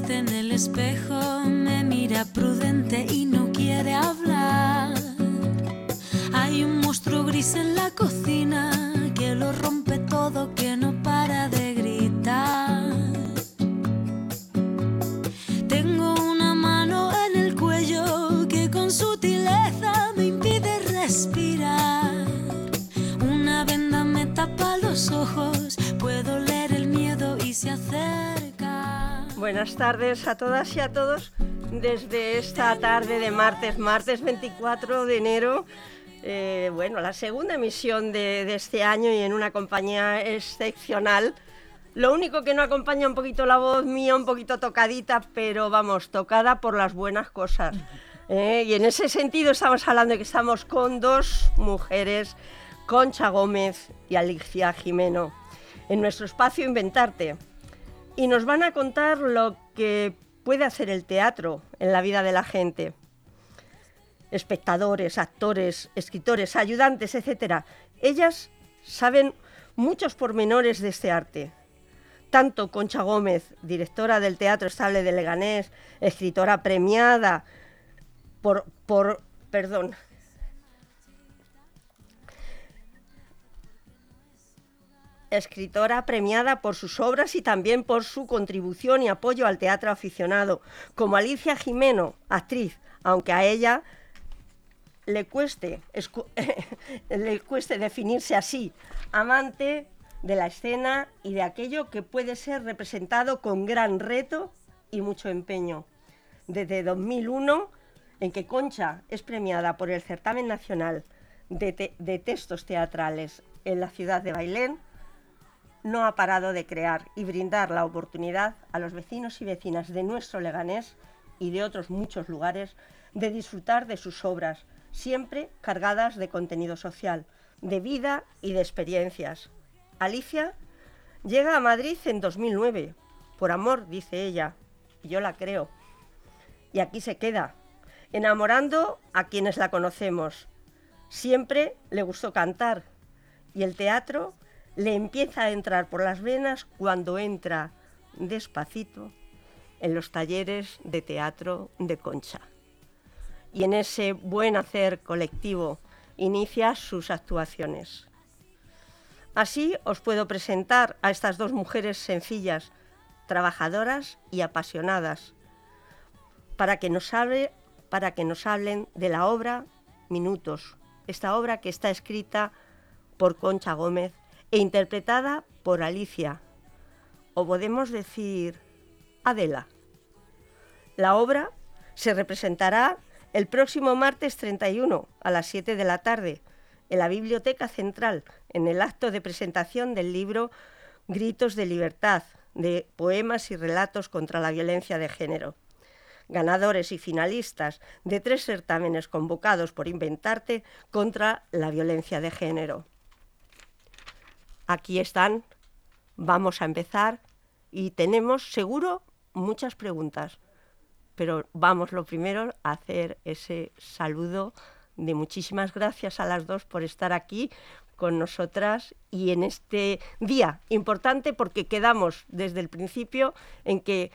en el espejo, me mira prudente y no quiere hablar. Hay un monstruo gris en la Buenas tardes a todas y a todos desde esta tarde de martes, martes 24 de enero. Eh, bueno, la segunda emisión de, de este año y en una compañía excepcional. Lo único que no acompaña un poquito la voz mía, un poquito tocadita, pero vamos, tocada por las buenas cosas. ¿eh? Y en ese sentido estamos hablando de que estamos con dos mujeres, Concha Gómez y Alicia Jimeno, en nuestro espacio Inventarte. Y nos van a contar lo que puede hacer el teatro en la vida de la gente. Espectadores, actores, escritores, ayudantes, etc. Ellas saben muchos pormenores de este arte. Tanto Concha Gómez, directora del Teatro Estable de Leganés, escritora premiada por, por perdón, escritora premiada por sus obras y también por su contribución y apoyo al teatro aficionado, como Alicia Jimeno, actriz, aunque a ella le cueste, definirse así, amante de la escena y de aquello que puede ser representado con gran reto y mucho empeño. Desde 2001, en que Concha es premiada por el Certamen Nacional de, de Textos Teatrales en la ciudad de Bailén, no ha parado de crear y brindar la oportunidad a los vecinos y vecinas de nuestro Leganés y de otros muchos lugares de disfrutar de sus obras, siempre cargadas de contenido social, de vida y de experiencias. Alicia llega a Madrid en 2009, por amor, dice ella, y yo la creo. Y aquí se queda, enamorando a quienes la conocemos. Siempre le gustó cantar y el teatro le empieza a entrar por las venas cuando entra despacito en los talleres de teatro de Concha. Y en ese buen hacer colectivo inicia sus actuaciones. Así os puedo presentar a estas dos mujeres sencillas, trabajadoras y apasionadas, para que nos, hable, para que nos hablen de la obra Minutos, esta obra que está escrita por Concha Gómez e interpretada por Alicia, o podemos decir Adela. La obra se representará el próximo martes 31 a las 7 de la tarde en la Biblioteca Central, en el acto de presentación del libro Gritos de Libertad, de poemas y relatos contra la violencia de género. Ganadores y finalistas de tres certámenes convocados por Inventarte contra la violencia de género. Aquí están, vamos a empezar y tenemos seguro muchas preguntas, pero vamos lo primero a hacer ese saludo de muchísimas gracias a las dos por estar aquí con nosotras y en este día importante porque quedamos desde el principio en que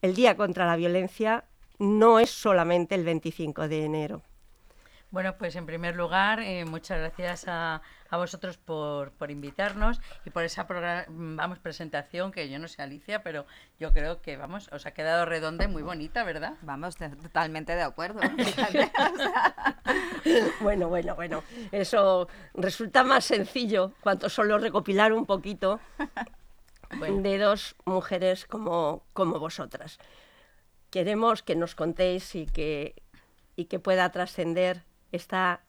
el Día contra la Violencia no es solamente el 25 de enero. Bueno, pues en primer lugar, eh, muchas gracias a, a vosotros por, por, invitarnos y por esa vamos, presentación que yo no sé, Alicia, pero yo creo que, vamos, os ha quedado redonda y muy bonita, ¿verdad? Vamos, totalmente de acuerdo. bueno, bueno, bueno, eso resulta más sencillo cuanto solo recopilar un poquito bueno. de dos mujeres como, como vosotras. Queremos que nos contéis y que, y que pueda trascender esta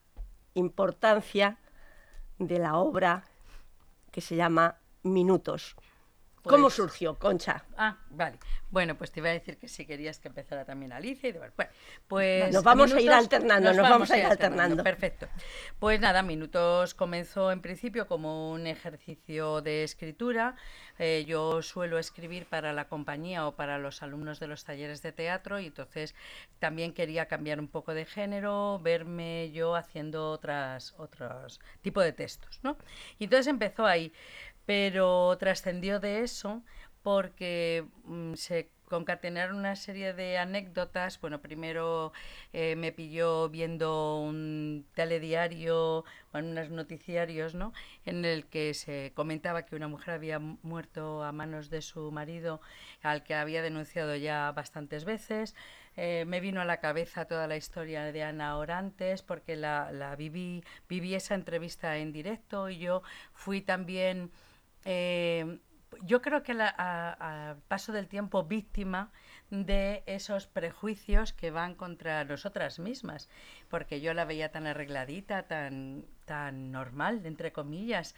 importancia de la obra que se llama Minutos. Pues, ¿Cómo surgió, Concha? Ah, vale. Bueno, pues te iba a decir que si querías que empezara también Alicia y de bueno, pues nos vamos minutos, a ir alternando, nos, nos vamos, vamos, a ir alternando. alternando. Perfecto. Pues nada, Minutos comenzó en principio como un ejercicio de escritura. Eh, yo suelo escribir para la compañía o para los alumnos de los talleres de teatro y entonces también quería cambiar un poco de género, verme yo haciendo otras otros tipo de textos, ¿no? Y entonces empezó ahí pero trascendió de eso porque mmm, se concatenar una serie de anécdotas. Bueno, primero eh, me pilló viendo un telediario, bueno, unos noticiarios, ¿no? En el que se comentaba que una mujer había muerto a manos de su marido, al que había denunciado ya bastantes veces. Eh, me vino a la cabeza toda la historia de Ana Orantes porque la, la viví, viví esa entrevista en directo y yo fui también eh, yo creo que al paso del tiempo víctima de esos prejuicios que van contra nosotras mismas, porque yo la veía tan arregladita, tan, tan normal, entre comillas,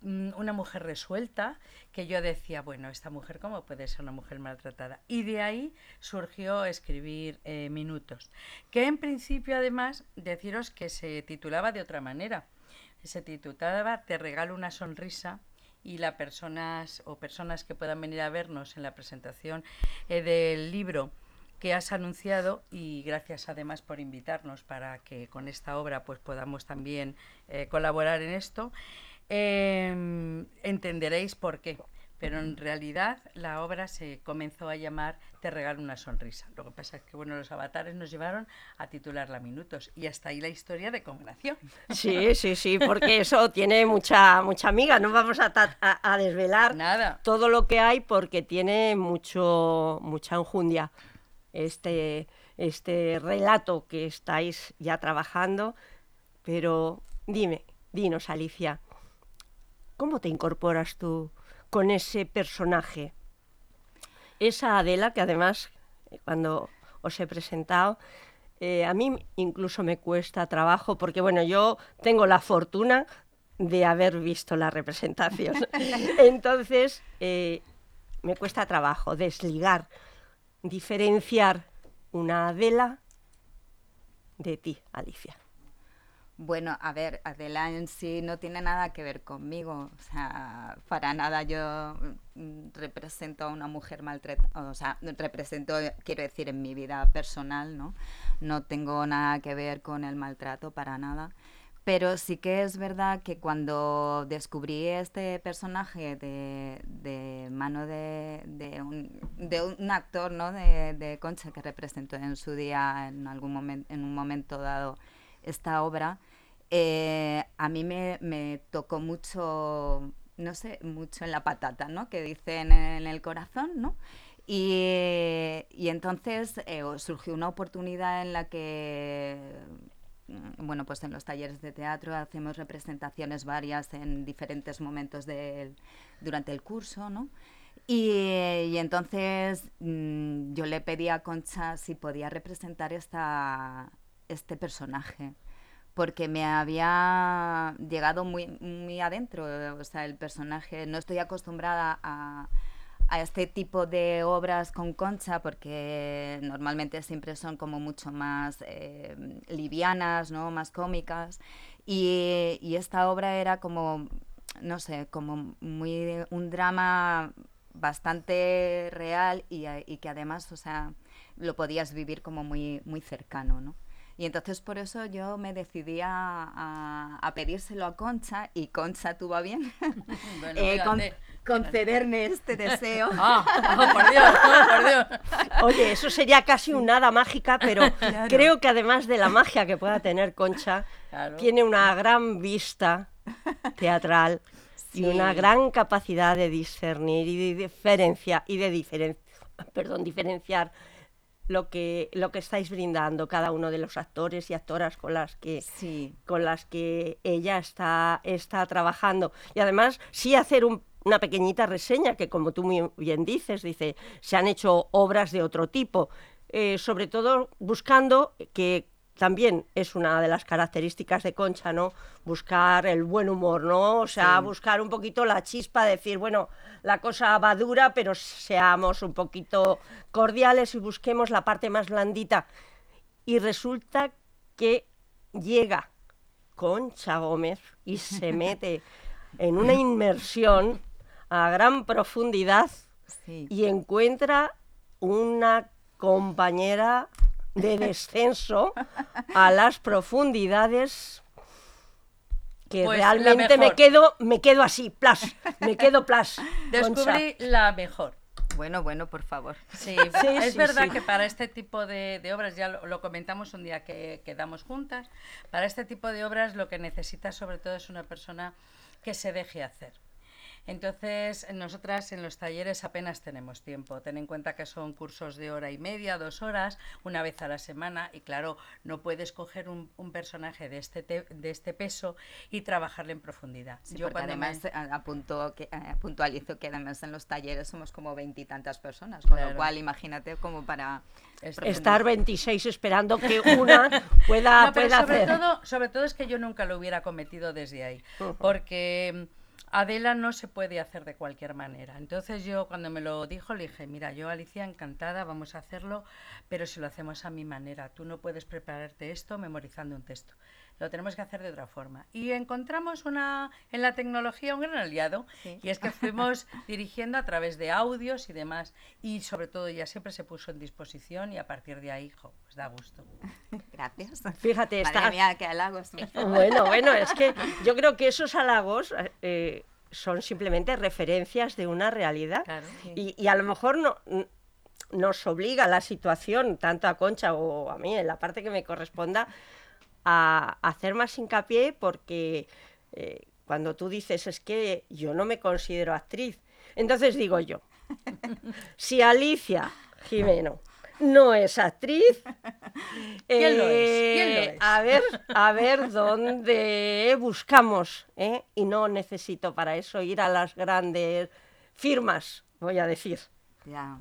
mm, una mujer resuelta, que yo decía, bueno, esta mujer, ¿cómo puede ser una mujer maltratada? Y de ahí surgió escribir eh, Minutos, que en principio además deciros que se titulaba de otra manera. Se titulaba Te regalo una sonrisa y las personas o personas que puedan venir a vernos en la presentación eh, del libro que has anunciado y gracias además por invitarnos para que con esta obra pues podamos también eh, colaborar en esto. Em, entenderéis por qué pero en realidad la obra se comenzó a llamar Te regalo una sonrisa. Lo que pasa es que bueno, los avatares nos llevaron a titularla Minutos y hasta ahí la historia de nació. Sí, sí, sí, porque eso tiene mucha mucha amiga, no vamos a, a, desvelar Nada. todo lo que hay porque tiene mucho mucha enjundia este este relato que estáis ya trabajando, pero dime, dinos Alicia, ¿cómo te incorporas tú con ese personaje. Esa Adela, que además, eh, cuando os he presentado, eh, a mí incluso me cuesta trabajo, porque bueno, yo tengo la fortuna de haber visto la representación. Entonces, eh, me cuesta trabajo desligar, diferenciar una Adela de ti, Alicia. Bueno, a ver, Adela en sí no tiene nada que ver conmigo. O sea, para nada yo mm, represento a una mujer maltratada. O sea, represento, quiero decir, en mi vida personal, ¿no? No tengo nada que ver con el maltrato, para nada. Pero sí que es verdad que cuando descubrí este personaje de, de mano de, de, un, de, un, actor, ¿no? De, de Concha que representó en su día, en, algún momento, en un momento dado, esta obra, eh, a mí me, tocó mucho, no sé, mucho en la patata, ¿no? Que dicen en el corazón, ¿no? Y, y entonces eh, surgió una oportunidad en la que, mm, bueno, pues en los talleres de teatro hacemos representaciones varias en diferentes momentos del, durante el curso, ¿no? Y, entonces mmm, yo le pedí a Concha si podía representar esta, este personaje, porque me había llegado muy, muy adentro, o sea, el personaje, no estoy acostumbrada a, a este tipo de obras con Concha porque normalmente siempre son como mucho más eh, livianas, ¿no? más cómicas y, y, esta obra era como, no sé, como muy un drama bastante real y, y que además, o sea, lo podías vivir como muy, muy cercano, ¿no? Y entonces por eso yo me decidí a, a, a pedírselo a Concha y Concha tuvo bien bueno, eh, con, concederme este deseo. Ah, oh, por Dios, oh, por Dios. Oye, eso sería casi un hada mágica, pero claro. creo que además de la magia que pueda tener Concha, claro. tiene una gran vista teatral sí. y una gran capacidad de discernir y de diferenciar y de diferen perdón, diferenciar lo que lo que estáis brindando cada uno de los actores y actoras con las que sí. con las que ella está está trabajando y además sí hacer un, una pequeñita reseña que como tú muy bien dices dice se han hecho obras de otro tipo eh, sobre todo buscando que también es una de las características de Concha, ¿no? Buscar el buen humor, ¿no? O sea, sí. buscar un poquito la chispa, decir, bueno, la cosa va dura, pero seamos un poquito cordiales y busquemos la parte más blandita. Y resulta que llega Concha Gómez y se mete en una inmersión a gran profundidad sí. y encuentra una compañera de descenso a las profundidades que Pues realmente me quedo me quedo así, plas, me quedo plas. Descubrí la mejor. Bueno, bueno, por favor. Sí, Sí, es sí, verdad sí. que para este tipo de, de obras, ya lo, lo comentamos un día que quedamos juntas, para este tipo de obras lo que necesitas sobre todo es una persona que se deje hacer. Entonces, nosotras en los talleres apenas tenemos tiempo. Ten en cuenta que son cursos de hora y media, dos horas, una vez a la semana, y claro, no puedes coger un, un personaje de este, te- de este peso y trabajarle en profundidad. Sí, Yo cuando me- además a- apunto que, eh, puntualizo que además en los talleres somos como veintitantas personas, con Claro. lo cual imagínate como para Es- Estar 26 esperando que una pueda, No, pero pueda sobre hacer. todo, sobre todo es que yo nunca lo hubiera cometido desde ahí, porque Adela no se puede hacer de cualquier manera. Entonces yo cuando me lo dijo le dije, mira, yo Alicia encantada, vamos a hacerlo, pero si lo hacemos a mi manera, tú no puedes prepararte esto memorizando un texto. Lo tenemos que hacer de otra forma. Y encontramos una en la tecnología un gran aliado, Sí. y es que fuimos dirigiendo a través de audios y demás, y sobre todo ya siempre se puso en disposición y a partir de ahí, jo, pues da gusto. Gracias. Fíjate, Madre está, mía, qué halagos. Bueno, bueno, es que yo creo que esos halagos eh, son simplemente referencias de una realidad. Claro. Y, y a lo mejor no, nos obliga la situación, tanto a Concha o a mí, en la parte que me corresponda, a hacer más hincapié porque eh, cuando tú dices es que yo no me considero actriz, entonces digo yo, si Alicia Jimeno no es actriz, ¿Quién lo es? eh, ¿Quién lo es? a ver, a ver dónde buscamos, ¿eh? y no necesito para eso ir a las grandes firmas, voy a decir. Ya.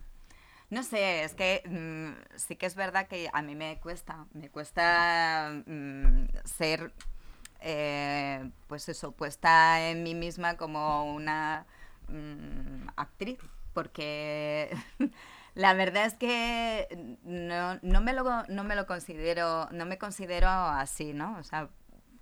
No sé, es que mm, sí que es verdad que a mí me cuesta, me cuesta mm, ser, eh, pues eso, puesta en mí misma como una mm, actriz, porque la verdad es que no, no, me lo, no me lo considero, no me considero así, ¿no? O sea,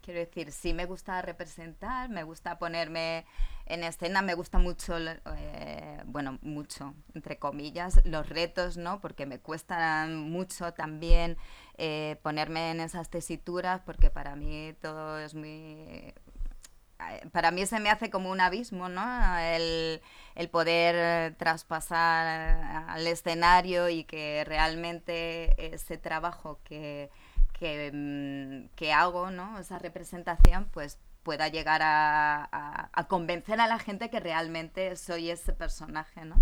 quiero decir, sí me gusta representar, me gusta ponerme en escena, me gusta mucho, eh, bueno, mucho, entre comillas, los retos, ¿no? Porque me cuestan mucho también eh, ponerme en esas tesituras, porque para mí todo es muy eh, para mí se me hace como un abismo, ¿no? El, poder traspasar al escenario y que realmente ese trabajo que, que, mm, que hago, ¿no? Esa representación, pues pueda llegar a, a, a, convencer a la gente que realmente soy ese personaje, ¿no?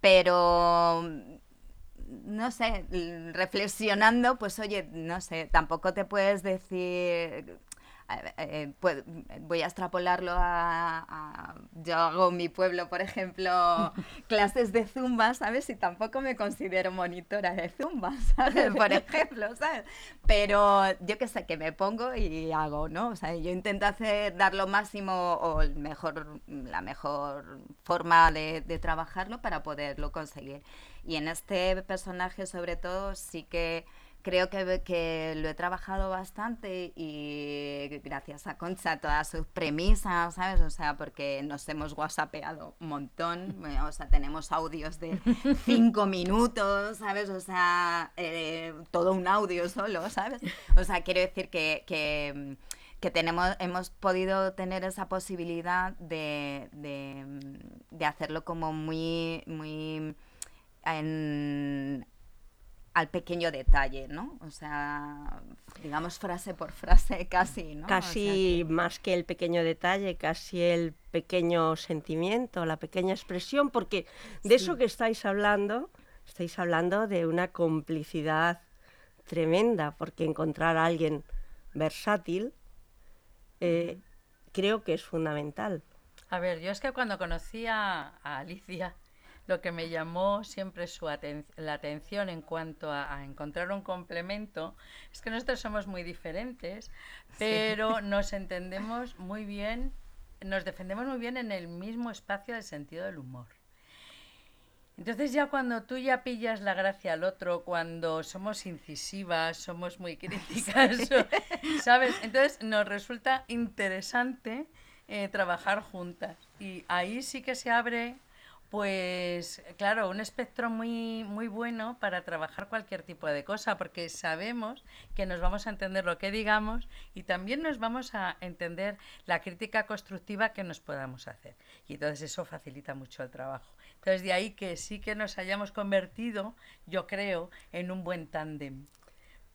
Pero no sé, reflexionando, pues oye, no sé, tampoco te puedes decir eh, pues, voy a extrapolarlo a, a, Yo hago en mi pueblo, por ejemplo, clases de zumba, ¿sabes? Y tampoco me considero monitora de zumba, ¿sabes? Por ejemplo, ¿sabes? Pero yo qué sé, que me pongo y hago, ¿no? O sea, yo intento hacer, dar lo máximo o el mejor, la mejor forma de, de trabajarlo para poderlo conseguir. Y en este personaje, sobre todo, sí que creo que, que, lo he trabajado bastante y gracias a Concha, todas sus premisas, ¿sabes? O sea, porque nos hemos whatsappeado un montón, o sea, tenemos audios de cinco minutos, ¿sabes? O sea, eh, todo un audio solo, ¿sabes? O sea, quiero decir que... que que tenemos, hemos podido tener esa posibilidad de, de, de hacerlo como muy, muy en, al pequeño detalle, ¿no? O sea, digamos frase por frase casi, ¿no? Casi o sea que... más que el pequeño detalle, casi el pequeño sentimiento, la pequeña expresión, porque de sí. eso que estáis hablando, estáis hablando de una complicidad tremenda, porque encontrar a alguien versátil eh, creo que es fundamental. A ver, yo es que cuando conocí a, a Alicia, lo que me llamó siempre su aten la atención en cuanto a, a, encontrar un complemento es que nosotros somos muy diferentes, pero sí. nos entendemos muy bien, nos defendemos muy bien en el mismo espacio del sentido del humor. Entonces ya cuando tú ya pillas la gracia al otro, cuando somos incisivas, somos muy críticas, sí. ¿sabes? Entonces nos resulta interesante eh, trabajar juntas y ahí sí que se abre pues claro, un espectro muy, muy bueno para trabajar cualquier tipo de cosa, porque sabemos que nos vamos a entender lo que digamos y también nos vamos a entender la crítica constructiva que nos podamos hacer. Y entonces eso facilita mucho el trabajo. Entonces de ahí que sí que nos hayamos convertido, yo creo, en un buen tándem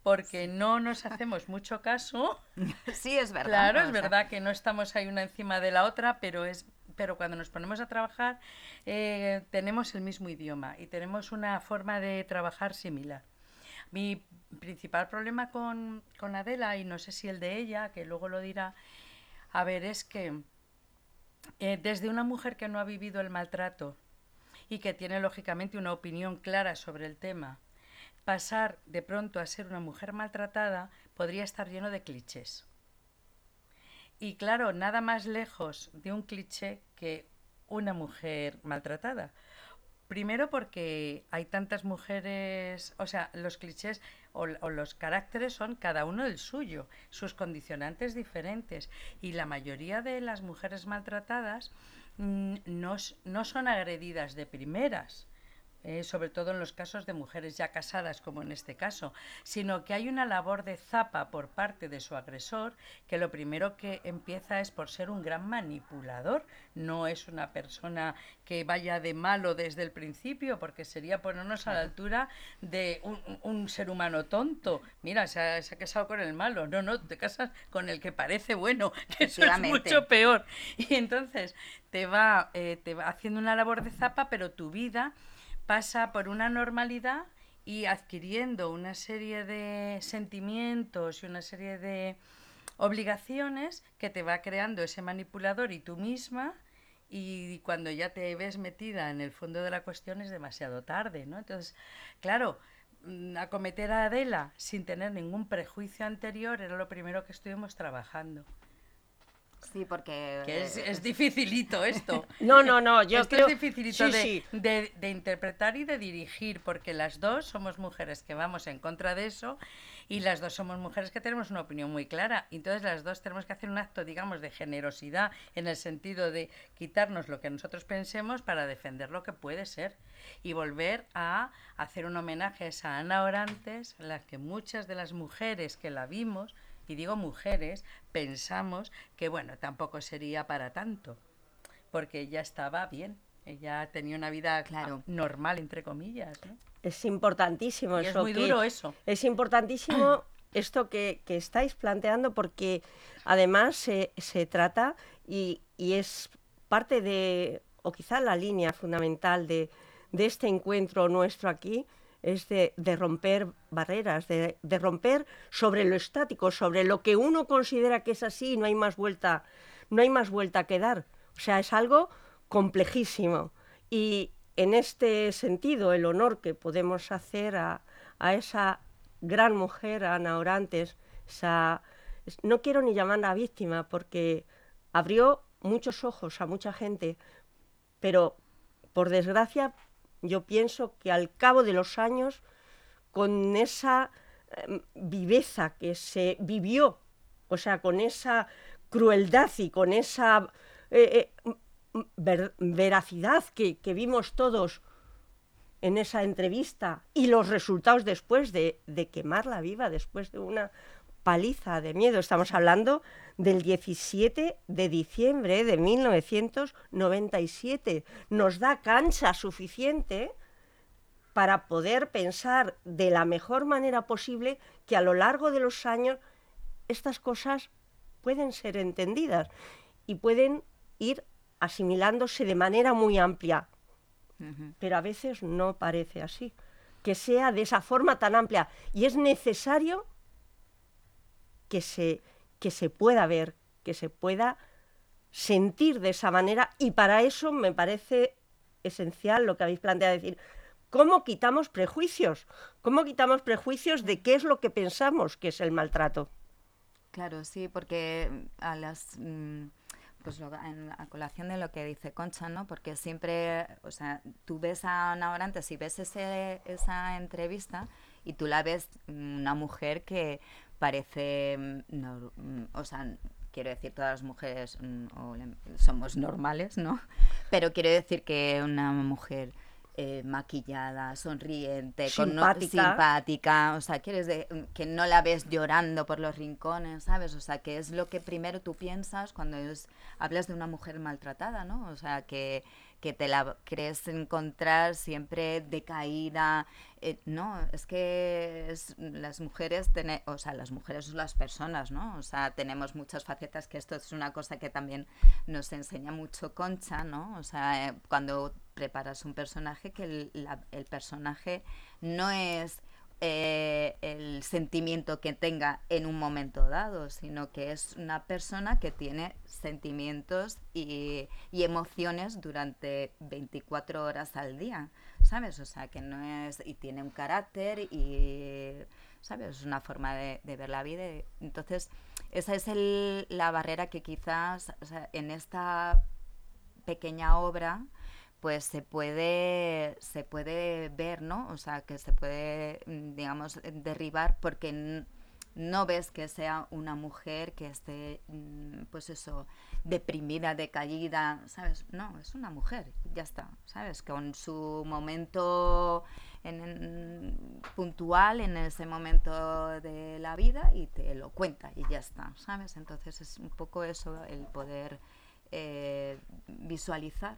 porque no nos hacemos mucho caso. Sí, es verdad. Claro, es verdad que no estamos ahí una encima de la otra, pero es pero cuando nos ponemos a trabajar eh, tenemos el mismo idioma y tenemos una forma de trabajar similar. Mi principal problema con, con Adela, y no sé si el de ella, que luego lo dirá, a ver, es que eh, desde una mujer que no ha vivido el maltrato y que tiene lógicamente una opinión clara sobre el tema, pasar de pronto a ser una mujer maltratada podría estar lleno de clichés. Y claro, nada más lejos de un cliché que una mujer maltratada. Primero porque hay tantas mujeres, o sea, los clichés o, los caracteres son cada uno el suyo, sus condicionantes diferentes. Y la mayoría de las mujeres maltratadas mm, no son agredidas de primeras eh, sobre todo en los casos de mujeres ya casadas, como en este caso, sino que hay una labor de zapa por parte de su agresor, que lo primero que empieza es por ser un gran manipulador, no es una persona que vaya de malo desde el principio, porque sería ponernos a la altura de un, ser humano tonto. Mira, se ha, casado con el malo, no, no, te casas con el que parece bueno, que eso es mucho peor. Y entonces te va, eh, te va haciendo una labor de zapa, pero tu vida pasa por una normalidad y adquiriendo una serie de sentimientos y una serie de obligaciones que te va creando ese manipulador y tú misma y cuando ya te ves metida en el fondo de la cuestión es demasiado tarde, ¿no? Entonces, claro, mm, acometer a Adela sin tener ningún prejuicio anterior era lo primero que estuvimos trabajando. Sí, porque... es, es dificilito esto. No, no, no, yo esto es dificilito de, De, interpretar y de dirigir, porque las dos somos mujeres que vamos en contra de eso y las dos somos mujeres que tenemos una opinión muy clara. Entonces las dos tenemos que hacer un acto, digamos, de generosidad en el sentido de quitarnos lo que nosotros pensemos para defender lo que puede ser y volver a hacer un homenaje a esa Ana Orantes, la que muchas de las mujeres que la vimos y digo mujeres, pensamos que bueno, tampoco sería para tanto, porque ella estaba bien, ella tenía una vida claro. normal, entre comillas. Es importantísimo eso. Es muy duro eso. Es importantísimo esto que, estáis planteando porque además se, se trata y, y, es parte de, o quizá la línea fundamental de, de este encuentro nuestro aquí, es de, romper barreras, de, romper sobre lo estático, sobre lo que uno considera que es así y no hay más vuelta, no hay más vuelta que dar. O sea, es algo complejísimo. Y en este sentido, el honor que podemos hacer a, esa gran mujer, Ana Orantes, no quiero ni llamarla víctima porque abrió muchos ojos a mucha gente, pero por desgracia yo pienso que al cabo de los años, con esa em, viveza que se vivió, o sea, con esa crueldad y con esa eh, eh, veracidad que, vimos todos en esa entrevista y los resultados después de, de quemarla viva, después de una paliza de miedo. Estamos hablando del 17 de diciembre de 1997. Nos da cancha suficiente para poder pensar de la mejor manera posible que a lo largo de los años estas cosas pueden ser entendidas y pueden ir asimilándose de manera muy amplia. Pero a veces no parece así, que sea de esa forma tan amplia. Y es necesario que se, que se pueda ver, que se pueda sentir de esa manera y para eso me parece esencial lo que habéis planteado decir. ¿Cómo quitamos prejuicios? ¿Cómo quitamos prejuicios de qué es lo que pensamos que es el maltrato? Claro, sí, porque a las mm, pues en a colación de lo que dice Concha, ¿no? Porque siempre, o sea, tú ves a Ana Orantes y ves ese, esa entrevista y tú la ves mm, una mujer que parece, mm, mm, o sea, quiero decir, todas las mujeres mm, somos normales, ¿no? Pero quiero decir que una mujer eh, maquillada, sonriente, Simpática. Con simpática, o sea, quieres de, que no la ves llorando por los rincones, ¿sabes? O sea, que es lo que primero tú piensas cuando es- hablas de una mujer maltratada, ¿no? O sea, que, que te la crees encontrar siempre decaída. eh, no, es que las mujeres, tene- o sea, las mujeres las personas, ¿no? O sea, tenemos muchas facetas, que esto es una cosa que también nos enseña mucho Concha, ¿no? O sea, eh, cuando preparas un personaje, que el, el personaje no es eh, el sentimiento que tenga en un momento dado, sino que es una persona que tiene sentimientos y, emociones durante 24 horas al día, ¿sabes? O sea, que no es... y tiene un carácter y... ¿Sabes? Es una forma de, ver la vida. Entonces, esa es la barrera que quizás en esta pequeña obra pues se puede se puede ver no o sea que se puede mm, digamos derribar porque no ves que sea una mujer que esté mm, pues eso deprimida decaída sabes no es una mujer ya está sabes con su momento en- en- puntual en ese momento de la vida y te lo cuenta y ya está sabes entonces es un poco eso el poder eh, visualizar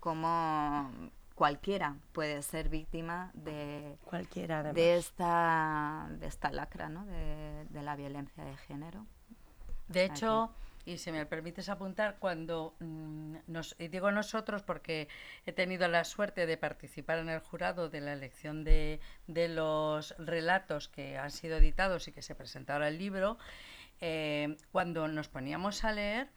cómo cualquiera puede ser víctima de, Cualquiera, además. de esta de esta lacra ¿no? de, de la violencia de género De Aquí. hecho, y si me permites apuntar, cuando mm, nos, y digo nosotros porque he tenido la suerte de participar en el jurado de la elección de, de los relatos que han sido editados y que se presentaron al libro, eh, cuando nos poníamos a leer,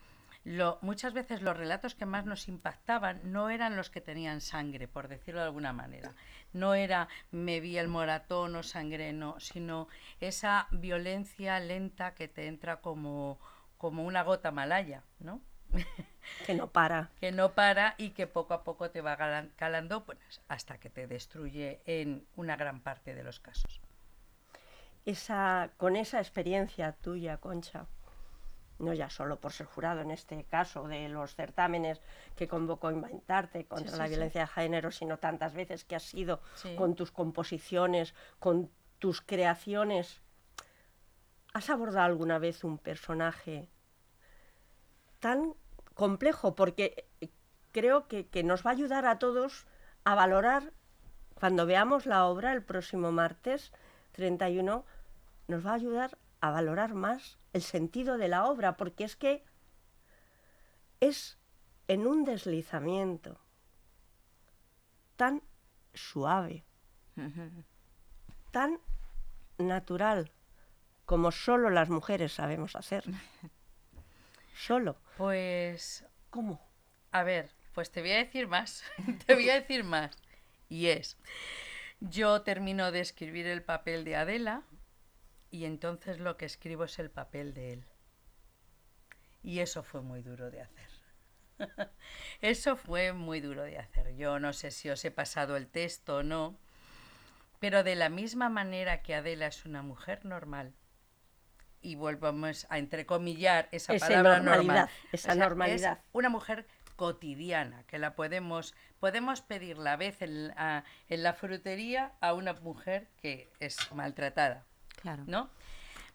lo- muchas veces los relatos que más nos impactaban no eran los que tenían sangre, por decirlo de alguna manera. No era me vi el moratón o sangre, no, sino esa violencia lenta que te entra como, como una gota malaya, ¿no? Que no para. que no para y que poco a poco te va calando pues, hasta que te destruye en una gran parte de los casos. Esa, con esa experiencia tuya, Concha, no ya solo por ser jurado en este caso de los certámenes que convocó Inventarte contra Sí, la sí, sí. violencia de género, sino tantas veces que has sido con tus composiciones, con tus creaciones. ¿Has abordado alguna vez un personaje tan complejo? Porque eh, creo que, que nos va a ayudar a todos a valorar, cuando veamos la obra el próximo martes 31, nos va a ayudar a valorar más el sentido de la obra, porque es que es en un deslizamiento tan suave, tan natural, como solo las mujeres sabemos hacer. Solo. Pues, ¿Cómo? a ver, pues te voy a decir más, te voy a decir más. Y es, yo termino de escribir el papel de Adela y entonces lo que escribo es el papel de él. Y eso fue muy duro de hacer. Eso fue muy duro de hacer. Yo no sé si os he pasado el texto o no, pero de la misma manera que Adela es una mujer normal, y volvamos a entrecomillar esa Esa palabra normalidad, normal. esa es normalidad. una mujer cotidiana, que la podemos, podemos pedir la vez en la frutería a una mujer que es maltratada. Claro ¿no?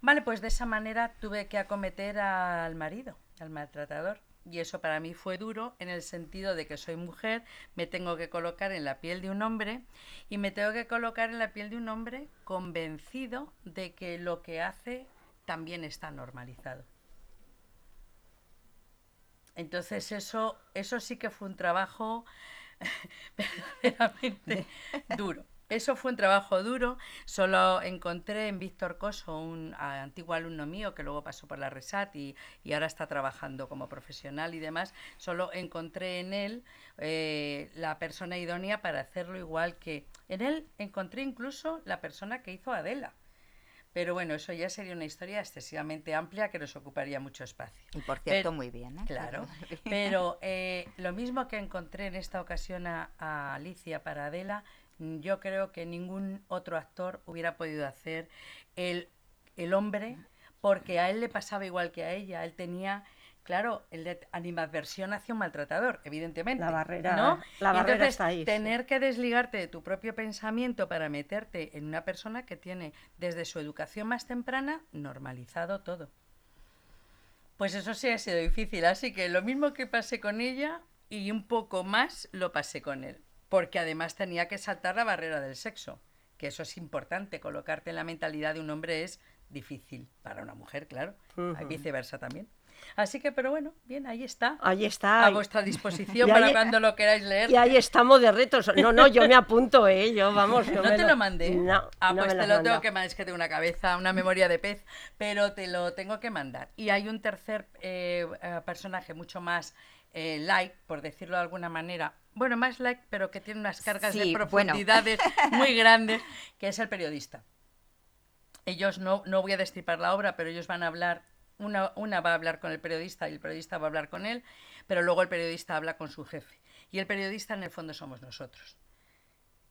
Vale, pues de esa manera tuve que acometer al marido, al maltratador. Y eso para mí fue duro en el sentido de que soy mujer, me tengo que colocar en la piel de un hombre y me tengo que colocar en la piel de un hombre convencido de que lo que hace también está normalizado. Entonces eso, eso sí que fue un trabajo verdaderamente duro. Eso fue un trabajo duro. Solo encontré en Víctor Coso, un antiguo alumno mío que luego pasó por la RESAT y, y ahora está trabajando como profesional y demás. Solo encontré en él eh, la persona idónea para hacerlo igual que... En él encontré incluso la persona que hizo Adela. Pero bueno, eso ya sería una historia excesivamente amplia que nos ocuparía mucho espacio. y por cierto Pero- muy bien ¿eh? Claro, pero eh, lo mismo que encontré en esta ocasión a, a Alicia para Adela, yo creo que ningún otro actor hubiera podido hacer el, el hombre, porque a él le pasaba igual que a ella, él tenía Claro, el de animadversión hacia un maltratador, evidentemente. La barrera- ¿no? la barrera entonces, está ahí, sí. Tener que desligarte de tu propio pensamiento para meterte en una persona que tiene desde su educación más temprana normalizado todo. Pues eso sí ha sido difícil, así que lo mismo que pasé con ella y un poco más lo pasé con él, porque además tenía que saltar la barrera del sexo, que eso es importante, colocarte en la mentalidad de un hombre es difícil, para una mujer, claro, hay Ujú. viceversa también. Así que, pero bueno, bien, ahí está. Ahí está. A vuestra disposición para ahí- cuando lo queráis leer. Y ahí estamos de retos. No, no, yo me apunto, ¿eh? Yo, vamos. yo ¿No me te lo mandé? No, Ah, no pues me te lo tengo que mandar. Es que tengo una cabeza, una memoria de pez, pero te lo tengo que mandar. Y hay un tercer eh, eh, personaje mucho más eh, light, por decirlo de alguna manera. Bueno, más light, pero que tiene unas cargas Sí, de bueno. profundidades muy grandes, que es el periodista. Ellos no, no voy a destripar la obra, pero ellos van a hablar, una, una va a hablar con el periodista y el periodista va a hablar con él, pero luego el periodista habla con su jefe. Y el periodista en el fondo somos nosotros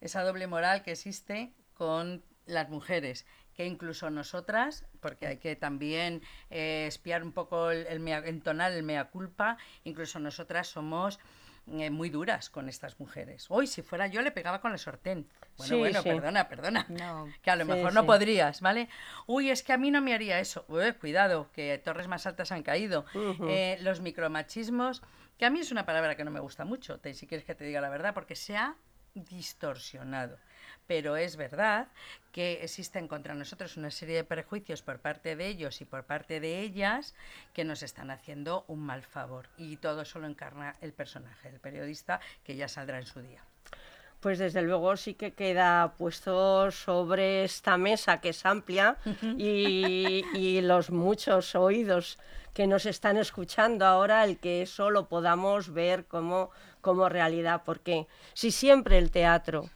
esa doble moral que existe con las mujeres, que incluso nosotras, porque hay que también eh, espiar un poco el, el mea- el mea culpa, incluso nosotras somos eh, muy duras con estas mujeres. Hoy, si fuera yo, le pegaba con el sortén. Bueno, Sí, bueno, sí. perdona, perdona. No. Que a lo Sí, mejor no podrías, ¿vale? Uy, es que a mí no me haría eso. Ué, cuidado, que torres más altas han caído. Ujú. Eh, los micromachismos, que a mí es una palabra que no me gusta mucho, te- si quieres que te diga la verdad, porque se ha distorsionado. Pero es verdad que existen contra nosotros una serie de prejuicios por parte de ellos y por parte de ellas que nos están haciendo un mal favor. Y todo eso lo encarna el personaje, el periodista, que ya saldrá en su día. Pues desde luego sí que queda puesto sobre esta mesa que es amplia y, y los muchos oídos que nos están escuchando ahora, el que eso lo podamos ver como, como realidad, porque si siempre el teatro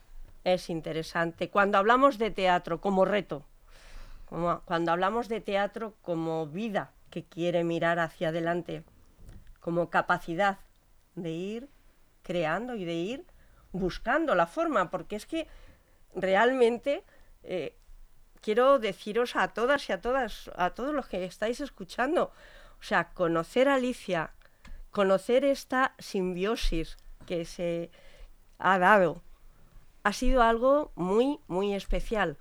es interesante, cuando hablamos de teatro como reto, como- cuando hablamos de teatro como vida que quiere mirar hacia adelante, como capacidad de ir creando y de ir buscando la forma, porque es que realmente eh, quiero deciros a todas y a todas, a todos los que estáis escuchando, o sea, conocer a Alicia, conocer esta simbiosis que se ha dado, ha sido algo muy, muy especial,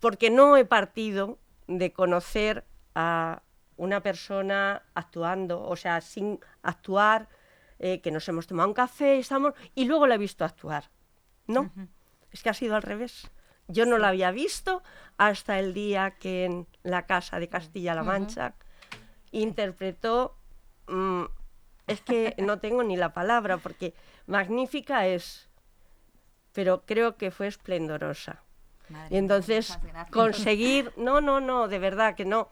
porque no he partido de conocer a una persona actuando, o sea, sin actuar, eh, que nos hemos tomado un café estamos, y luego la he visto actuar. No, es que ha sido al revés. Yo no la había visto hasta el día que en la casa de Castilla-La Mancha interpretó, mm, es que no tengo ni la palabra, porque magnífica es, pero creo que fue esplendorosa. Madre Y entonces conseguir, no, no, no, de verdad que no,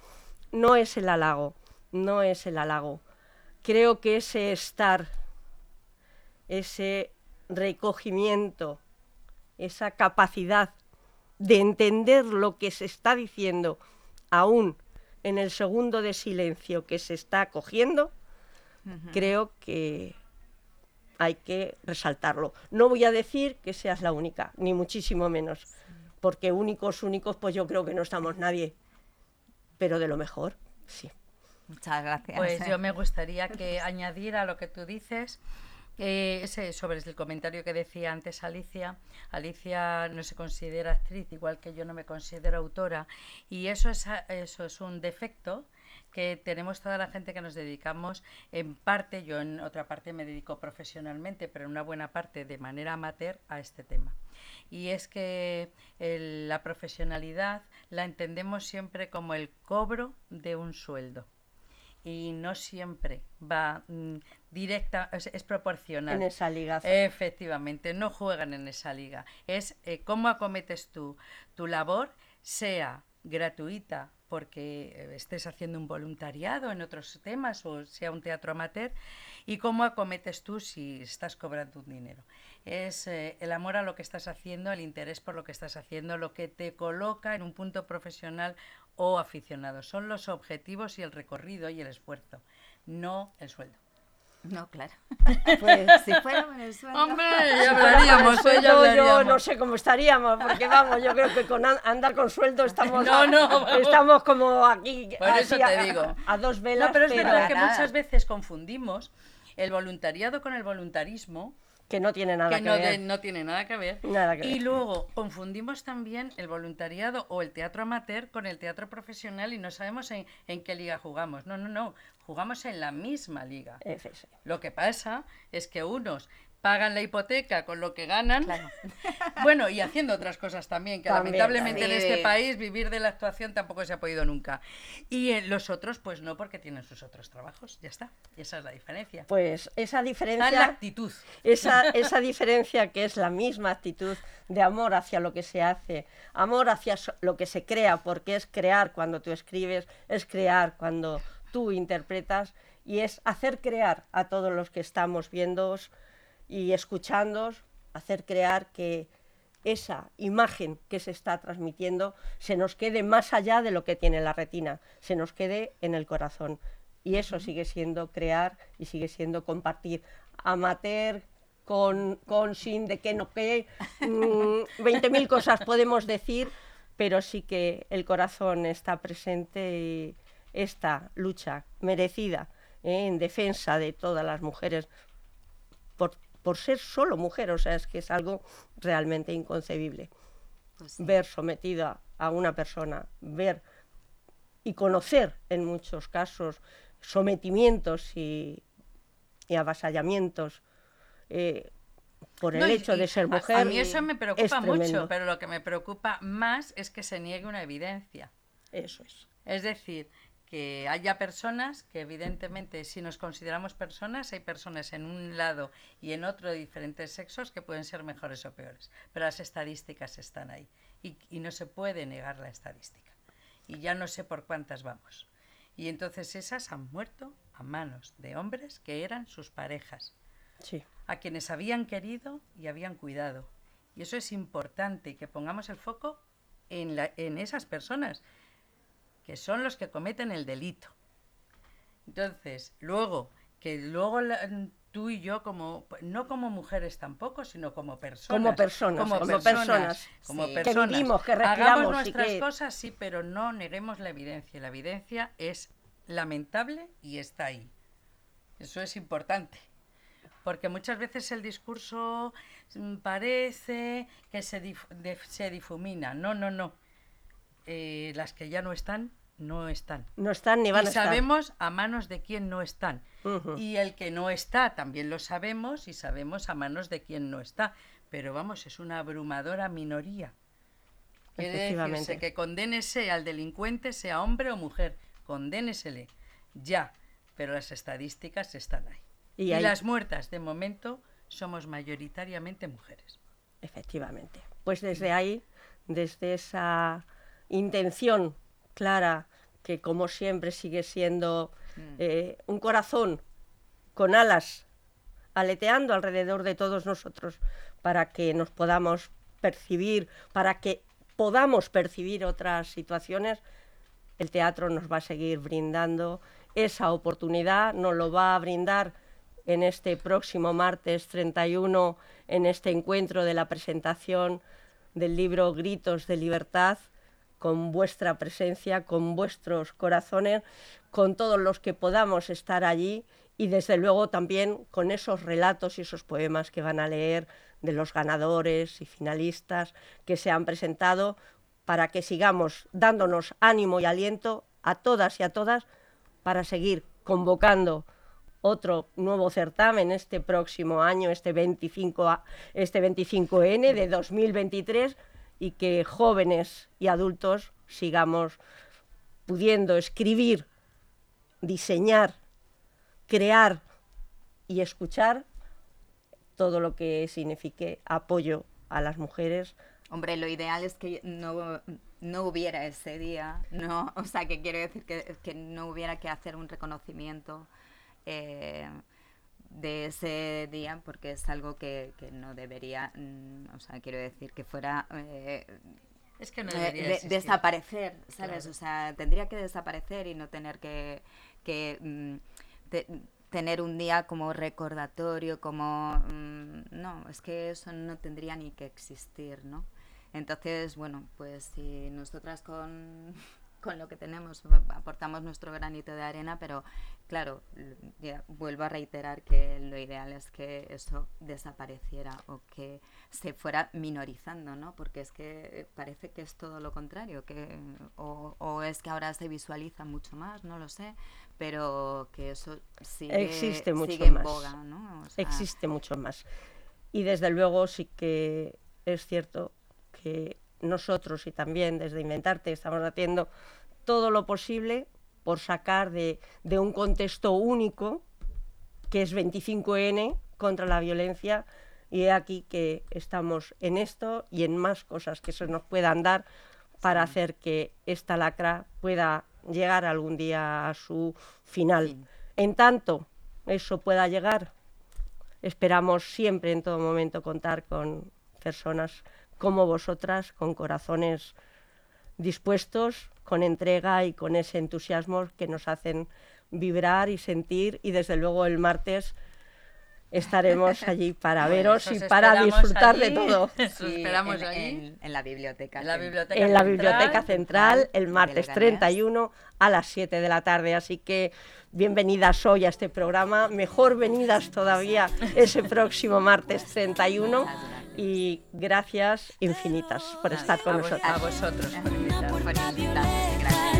no es el halago, no es el halago. Creo que ese estar, ese recogimiento, esa capacidad de entender lo que se está diciendo aún en el segundo de silencio que se está cogiendo, creo que hay que resaltarlo. No voy a decir que seas la única, ni muchísimo menos, porque únicos, únicos, pues yo creo que no estamos nadie, pero de lo mejor, sí. Muchas gracias. Pues yo me gustaría que añadir a lo que tú dices, eh, ese sobre el comentario que decía antes Alicia. Alicia no se considera actriz, igual que yo no me considero autora, y eso es, eso es un defecto que tenemos toda la gente que nos dedicamos en parte, yo en otra parte me dedico profesionalmente, pero en una buena parte de manera amateur a este tema. Y es que el- la profesionalidad la entendemos siempre como el cobro de un sueldo y no siempre va mm, directa, es, es proporcional. En esa liga. Efectivamente, no juegan en esa liga. Es eh, cómo acometes tú tu labor, sea gratuita porque eh, estés haciendo un voluntariado en otros temas o sea un teatro amateur y cómo acometes tú si estás cobrando un dinero. Es eh, el amor a lo que estás haciendo, el interés por lo que estás haciendo, lo que te coloca en un punto profesional o aficionado. Son los objetivos y el recorrido y el esfuerzo, no el sueldo. No, claro. Pues Si fuera por el sueldo. Hombre, ya hablaríamos, Pues ya yo, no sé cómo estaríamos, porque vamos, yo creo que con an- andar con sueldo estamos, No, no, estamos como aquí, Por eso te a, digo. a dos velas. No, pero es verdad que nada. muchas veces confundimos el voluntariado con el voluntarismo, que no tiene nada que que, no, ver. de- no tiene nada que ver. Nada que y ver. luego confundimos también el voluntariado o el teatro amateur con el teatro profesional y no sabemos en, en qué liga jugamos. No, no, no. Jugamos en la misma liga. Lo que pasa es que unos pagan la hipoteca con lo que ganan, Claro. bueno, y haciendo otras cosas también, que También, lamentablemente en también. este país vivir de la actuación tampoco se ha podido nunca. Y eh, los otros, pues no, porque tienen sus otros trabajos, ya está. Y esa es la diferencia. Pues esa Está en la diferencia, actitud. esa, esa diferencia que es la misma actitud de amor hacia lo que se hace, amor hacia lo que se crea, porque es crear cuando tú escribes, es crear cuando tú interpretas y es hacer crear a todos los que estamos viendo y escuchándoos, hacer crear que esa imagen que se está transmitiendo se nos quede más allá de lo que tiene la retina, se nos quede en el corazón. Y eso sigue siendo crear y sigue siendo compartir. Amateur, con, con, sin, de qué, no qué, mm, 20.000 cosas podemos decir, pero sí que el corazón está presente y esta lucha merecida ¿eh? en defensa de todas las mujeres por, por ser solo mujer, o sea, es que es algo realmente inconcebible. Pues sí. Ver sometida a una persona, ver y conocer en muchos casos sometimientos y, y avasallamientos eh, por el No, hecho y de ser mujer. A mí eso me preocupa mucho, pero lo que me preocupa más es que se niegue una evidencia. Eso es. Es decir, que haya personas que evidentemente si nos consideramos personas, hay personas en un lado y en otro de diferentes sexos que pueden ser mejores o peores, pero las estadísticas están ahí y, y no se puede negar la estadística. Y ya no sé por cuántas vamos. Y entonces esas han muerto a manos de hombres que eran sus parejas, Sí. a quienes habían querido y habían cuidado. Y eso es importante, que pongamos el foco en, la- en esas personas, que son los que cometen el delito. Entonces, luego, que luego la- tú y yo, como no como mujeres tampoco, sino como personas. Como personas, como personas. como Sí. Que personas. vivimos, que Hagamos nuestras que- cosas, sí, pero no neguemos la evidencia. La evidencia es lamentable y está ahí. Eso es importante. Porque muchas veces el discurso mm, parece que se, dif- se difumina. No, no, no. Eh, las que ya no están, no están. No están ni van y a estar. sabemos a manos de quién no están. Y el que no está también lo sabemos y sabemos a manos de quién no está. Pero vamos, es una abrumadora minoría. Quiere decirse que condénese al delincuente, sea hombre o mujer. Condénesele. Ya. Pero las estadísticas están ahí. Y las muertas, de momento, somos mayoritariamente mujeres. Efectivamente. Pues desde ahí, desde esa intención clara, que como siempre sigue siendo eh, un corazón con alas aleteando alrededor de todos nosotros para que nos podamos percibir, para que podamos percibir otras situaciones, el teatro nos va a seguir brindando esa oportunidad, nos lo va a brindar en este próximo martes 31, en este encuentro de la presentación del libro Gritos de Libertad, con vuestra presencia, con vuestros corazones, con todos los que podamos estar allí y desde luego también con esos relatos y esos poemas que van a leer de los ganadores y finalistas que se han presentado para que sigamos dándonos ánimo y aliento a todas y a todas para seguir convocando otro nuevo certamen este próximo año, este 25, a- este 25N de 2023 y que jóvenes y adultos sigamos pudiendo escribir, diseñar, crear y escuchar todo lo que signifique apoyo a las mujeres. Hombre, lo ideal es que no, no hubiera ese día, ¿no? O sea, que quiero decir que, que no hubiera que hacer un reconocimiento eh, de ese día, porque es algo que, que no debería, mm, o sea, quiero decir que fuera... eh, Es que no eh, debería de- desaparecer, ¿sabes? Claro. O sea, tendría que desaparecer y no tener que, que, mm, te- tener un día como recordatorio, como... Mm, no, es que eso no tendría ni que existir, ¿no? Entonces, bueno, pues si nosotras con con lo que tenemos aportamos nuestro granito de arena, pero claro, vuelvo a reiterar que lo ideal es que eso desapareciera o que se fuera minorizando, ¿no? Porque es que parece que es todo lo contrario, que o, es que ahora se visualiza mucho más, no lo sé, pero que eso sigue, Existe mucho sigue en más. boga, ¿no? Existe mucho más. Y desde luego sí que es cierto que nosotros y también desde Inventarte estamos haciendo todo lo posible por sacar de, un contexto único, que es 25N, contra la violencia, y aquí que estamos en esto y en más cosas que se nos puedan dar para hacer que esta lacra pueda llegar algún día a su final. En tanto eso pueda llegar, esperamos siempre en todo momento contar con personas como vosotras, con corazones dispuestos, con entrega y con ese entusiasmo que nos hacen vibrar y sentir. Y desde luego el martes estaremos allí para veros y para disfrutar de todo. esperamos en, allí. En, la biblioteca. En la biblioteca, en la biblioteca central, el martes 31 a las 7 de la tarde. Así que bienvenidas hoy a este programa. Mejor venidas todavía ese próximo martes 31 y gracias infinitas por estar con nosotros. A vosotros por invitarnos. Gracias.